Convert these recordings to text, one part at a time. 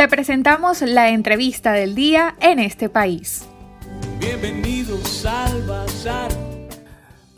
Te presentamos la entrevista del día en este país. Bienvenidos al Bazar.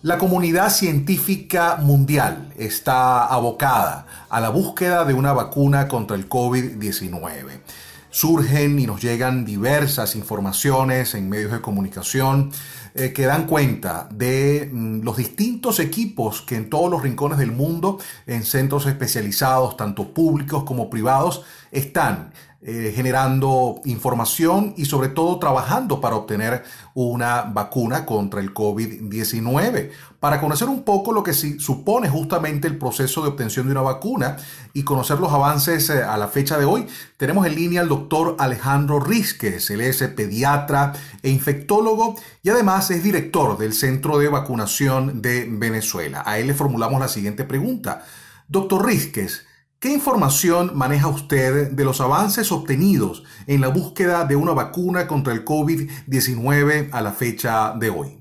La comunidad científica mundial está abocada a la búsqueda de una vacuna contra el COVID-19. Surgen y nos llegan diversas informaciones en medios de comunicación eh, que dan cuenta de mm, los distintos equipos que en todos los rincones del mundo, en centros especializados, tanto públicos como privados, están eh, generando información y sobre todo trabajando para obtener una vacuna contra el COVID-19. Para conocer un poco lo que supone justamente el proceso de obtención de una vacuna y conocer los avances eh, a la fecha de hoy, tenemos en línea al doctor Alejandro Rizquez. Él es pediatra e infectólogo y además es director del Centro de Vacunación de Venezuela. A él le formulamos la siguiente pregunta. Doctor Rizquez, ¿Qué información maneja usted de los avances obtenidos en la búsqueda de una vacuna contra el COVID-19 a la fecha de hoy?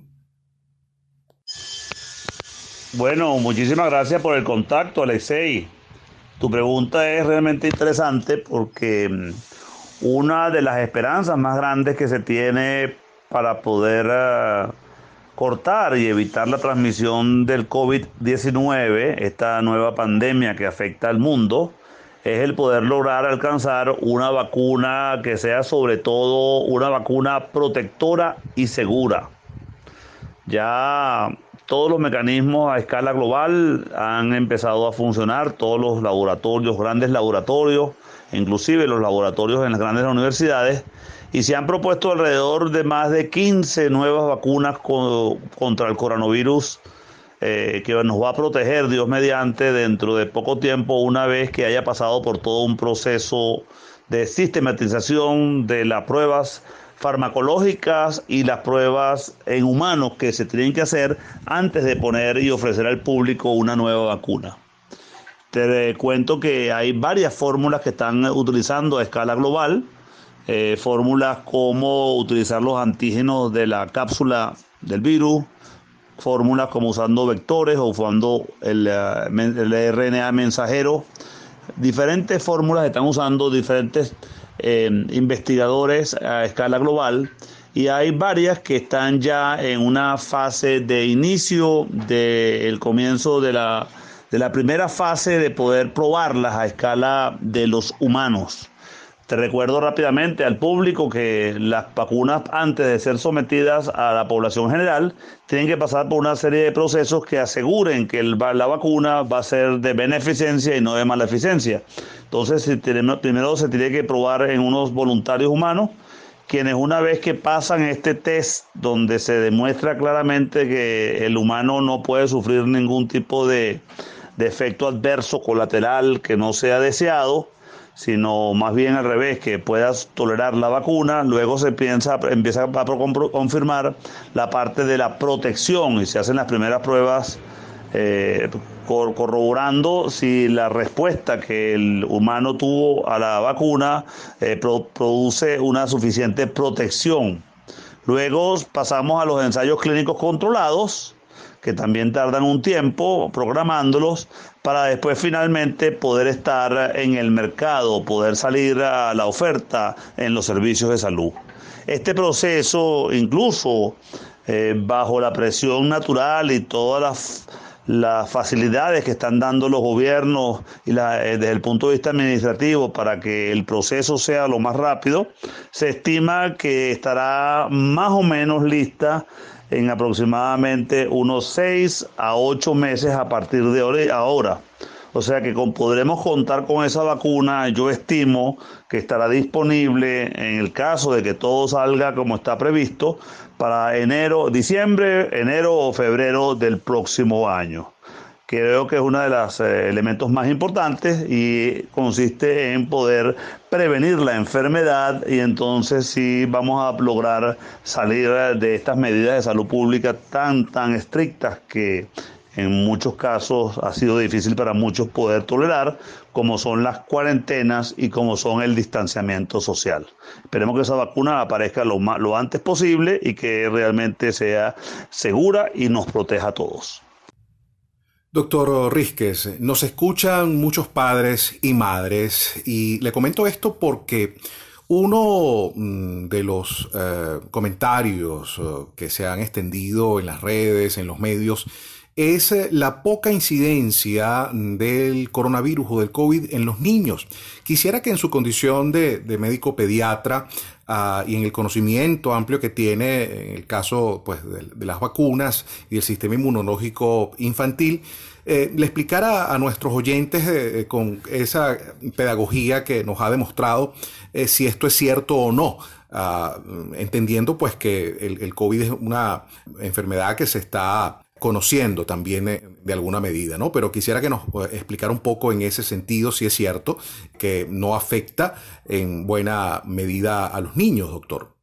Bueno, muchísimas gracias por el contacto, Alexei. Tu pregunta es realmente interesante porque mm, una de las esperanzas más grandes que se tiene para poder ah, cortar y evitar la transmisión del COVID-19, esta nueva pandemia que afecta al mundo, es el poder lograr alcanzar una vacuna que sea sobre todo una vacuna protectora y segura. Ya todos los mecanismos a escala global han empezado a funcionar, todos los laboratorios, grandes laboratorios, inclusive los laboratorios en las grandes universidades, y se han propuesto alrededor de más de 15 nuevas vacunas contra el coronavirus eh, que nos va a proteger, Dios mediante, dentro de poco tiempo, una vez que haya pasado por todo un proceso de sistematización de las pruebas farmacológicas y las pruebas en humanos que se tienen que hacer antes de poner y ofrecer al público una nueva vacuna. Te cuento que hay varias fórmulas que están utilizando a escala global eh, fórmulas como utilizar los antígenos de la cápsula del virus, fórmulas como usando vectores o usando el, eh, RNA mensajero. Diferentes fórmulas están usando diferentes eh, investigadores a escala global y hay varias que están ya en una fase de inicio del comienzo de la, de la primera fase de poder probarlas a escala de los humanos. Te recuerdo rápidamente al público que las vacunas, antes de ser sometidas a la población general, tienen que pasar por una serie de procesos que aseguren que la vacuna va a ser de beneficencia y no de maleficencia. Entonces, primero se tiene que probar en unos voluntarios humanos, quienes una vez que pasan este test donde se demuestra claramente que el humano no puede sufrir ningún tipo de, de efecto adverso colateral que no sea deseado, sino más bien al revés, que puedas tolerar la vacuna, luego se piensa, empieza a confirmar la parte de la protección y se hacen las primeras pruebas eh, corroborando si la respuesta que el humano tuvo a la vacuna eh, produce una suficiente protección. Luego pasamos a los ensayos clínicos controlados, que también tardan un tiempo programándolos para después finalmente poder estar en el mercado, poder salir a la oferta en los servicios de salud. Este proceso, incluso eh, bajo la presión natural y todas las, facilidades que están dando los gobiernos y eh, desde el punto de vista administrativo para que el proceso sea lo más rápido, se estima que estará más o menos lista en aproximadamente unos 6 a 8 meses a partir de ahora. O sea que podremos contar con esa vacuna, yo estimo que estará disponible en el caso de que todo salga como está previsto para enero, diciembre, enero o febrero del próximo año creo que es uno de los eh, elementos más importantes y consiste en poder prevenir la enfermedad y entonces sí vamos a lograr salir de estas medidas de salud pública tan, tan estrictas que en muchos casos ha sido difícil para muchos poder tolerar, como son las cuarentenas y como son el distanciamiento social. Esperemos que esa vacuna aparezca lo, lo antes posible y que realmente sea segura y nos proteja a todos. Doctor Rizquez, nos escuchan muchos padres y madres y le comento esto porque uno mm, de los eh, comentarios eh, que se han extendido en las redes, en los medios, es eh, la poca incidencia del coronavirus o del COVID en los niños. Quisiera que en su condición de, médico pediatra ah, y en el conocimiento amplio que tiene en el caso pues, de, las vacunas y el sistema inmunológico infantil, le explicara a nuestros oyentes con esa pedagogía que nos ha demostrado eh, si esto es cierto o no. Ah, entendiendo pues que el, COVID es una enfermedad que se está conociendo también eh, de alguna medida, ¿no? Pero quisiera que nos eh, explicara un poco en ese sentido si es cierto que no afecta en buena medida a los niños, doctor.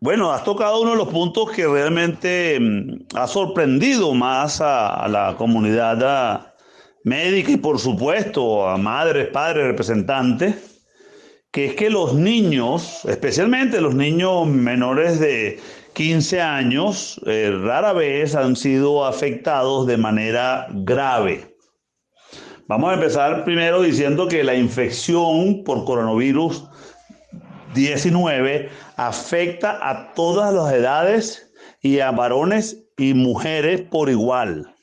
Bueno, has tocado uno de los puntos que realmente mm, ha sorprendido más a, la comunidad ah, médica y por supuesto a madres, padres, representantes que es que los niños, especialmente los niños menores de 15 años, eh, rara vez han sido afectados de manera grave. Vamos a empezar primero diciendo que la infección por coronavirus 19 afecta a todas las edades y a varones y mujeres por igual.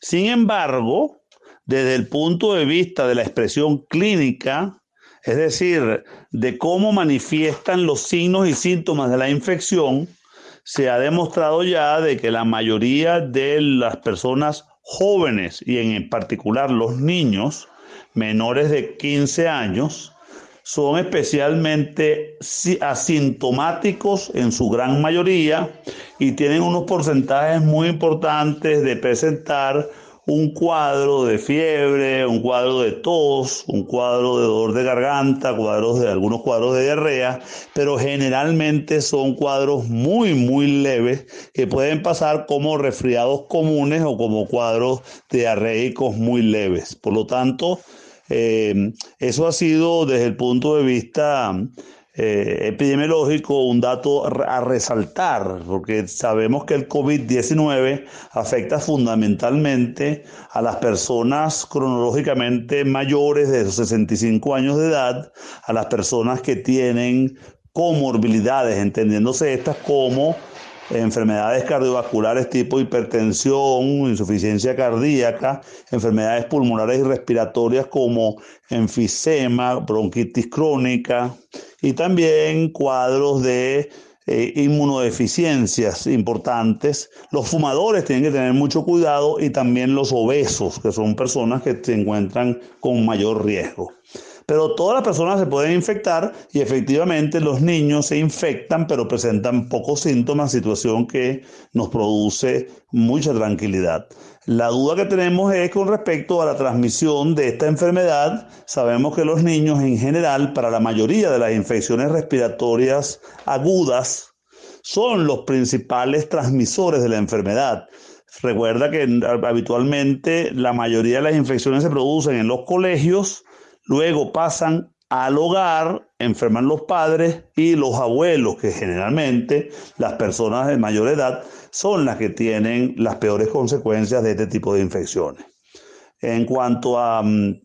Sin embargo, desde el punto de vista de la expresión clínica, es decir, de cómo manifiestan los signos y síntomas de la infección, se ha demostrado ya de que la mayoría de las personas jóvenes y en particular los niños menores de 15 años son especialmente asintomáticos en su gran mayoría y tienen unos porcentajes muy importantes de presentar un cuadro de fiebre, un cuadro de tos, un cuadro de dolor de garganta, cuadros de algunos cuadros de diarrea, pero generalmente son cuadros muy muy leves que pueden pasar como resfriados comunes o como cuadros diarreicos muy leves. Por lo tanto, eh, eso ha sido desde el punto de vista eh, epidemiológico un dato a resaltar, porque sabemos que el COVID-19 afecta fundamentalmente a las personas cronológicamente mayores de 65 años de edad, a las personas que tienen comorbilidades, entendiéndose estas como enfermedades cardiovasculares tipo hipertensión, insuficiencia cardíaca, enfermedades pulmonares y respiratorias como enfisema, bronquitis crónica y también cuadros de eh, inmunodeficiencias importantes. Los fumadores tienen que tener mucho cuidado y también los obesos, que son personas que se encuentran con mayor riesgo. Pero todas las personas se pueden infectar y efectivamente los niños se infectan, pero presentan pocos síntomas, situación que nos produce mucha tranquilidad. La duda que tenemos es con respecto a la transmisión de esta enfermedad. Sabemos que los niños en general, para la mayoría de las infecciones respiratorias agudas, son los principales transmisores de la enfermedad. Recuerda que habitualmente la mayoría de las infecciones se producen en los colegios luego pasan al hogar, enferman los padres y los abuelos, que generalmente las personas de mayor edad son las que tienen las peores consecuencias de este tipo de infecciones. En cuanto a, mm,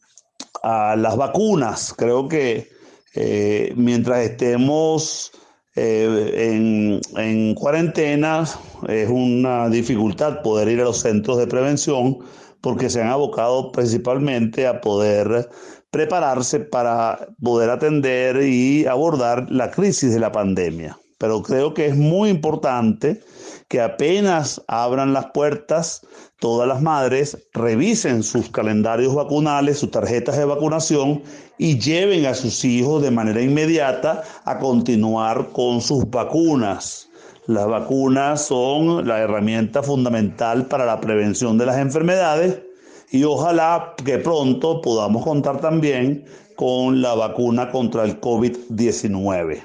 las vacunas, creo que eh, mientras estemos eh, en, en cuarentena es una dificultad poder ir a los centros de prevención porque se han abocado principalmente a poder prepararse para poder atender y abordar la crisis de la pandemia. Pero creo que es muy importante que apenas abran las puertas, todas las madres revisen sus calendarios vacunales, sus tarjetas de vacunación y lleven a sus hijos de manera inmediata a continuar con sus vacunas. Las vacunas son la herramienta fundamental para la prevención de las enfermedades y ojalá que pronto podamos contar también con la vacuna contra el COVID-19.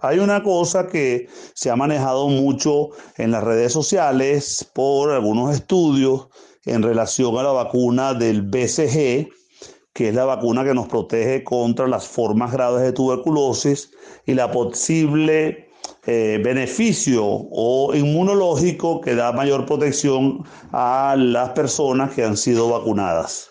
Hay una cosa que se ha manejado mucho en las redes sociales por algunos estudios en relación a la vacuna del BCG, que es la vacuna que nos protege contra las formas graves de tuberculosis y la posible eh, beneficio o inmunológico que da mayor protección a las personas que han sido vacunadas.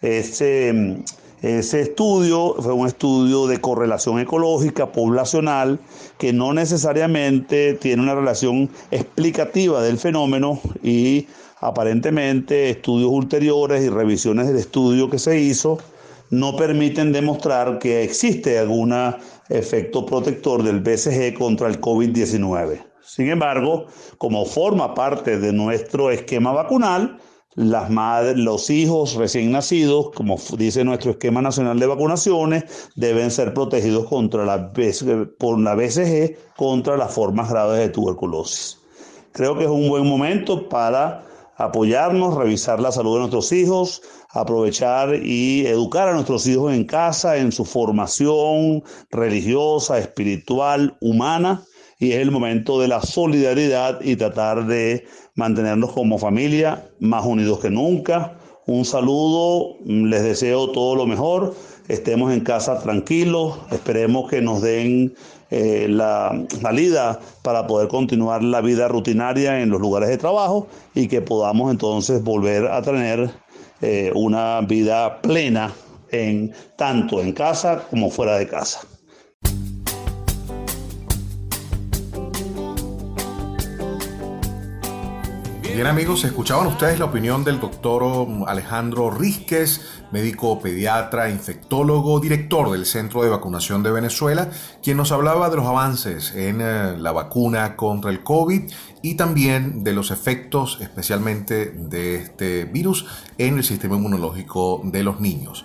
Ese, ese estudio fue un estudio de correlación ecológica poblacional que no necesariamente tiene una relación explicativa del fenómeno y aparentemente estudios ulteriores y revisiones del estudio que se hizo no permiten demostrar que existe algún efecto protector del BCG contra el COVID-19. Sin embargo, como forma parte de nuestro esquema vacunal, los hijos recién nacidos, como dice nuestro esquema nacional de vacunaciones, deben ser protegidos contra por la BCG contra las formas graves de tuberculosis. Creo que es un buen momento para apoyarnos, revisar la salud de nuestros hijos, aprovechar y educar a nuestros hijos en casa, en su formación religiosa, espiritual, humana. Y es el momento de la solidaridad y tratar de mantenernos como familia más unidos que nunca. Un saludo, les deseo todo lo mejor, estemos en casa tranquilos, esperemos que nos den eh, la salida para poder continuar la vida rutinaria en los lugares de trabajo y que podamos entonces volver a tener eh, una vida plena en tanto en casa como fuera de casa. Bien amigos, escuchaban ustedes la opinión del doctor Alejandro Rísquez, médico pediatra, infectólogo, director del Centro de Vacunación de Venezuela, quien nos hablaba de los avances en eh, la vacuna contra el COVID y también de los efectos especialmente de este virus en el sistema inmunológico de los niños.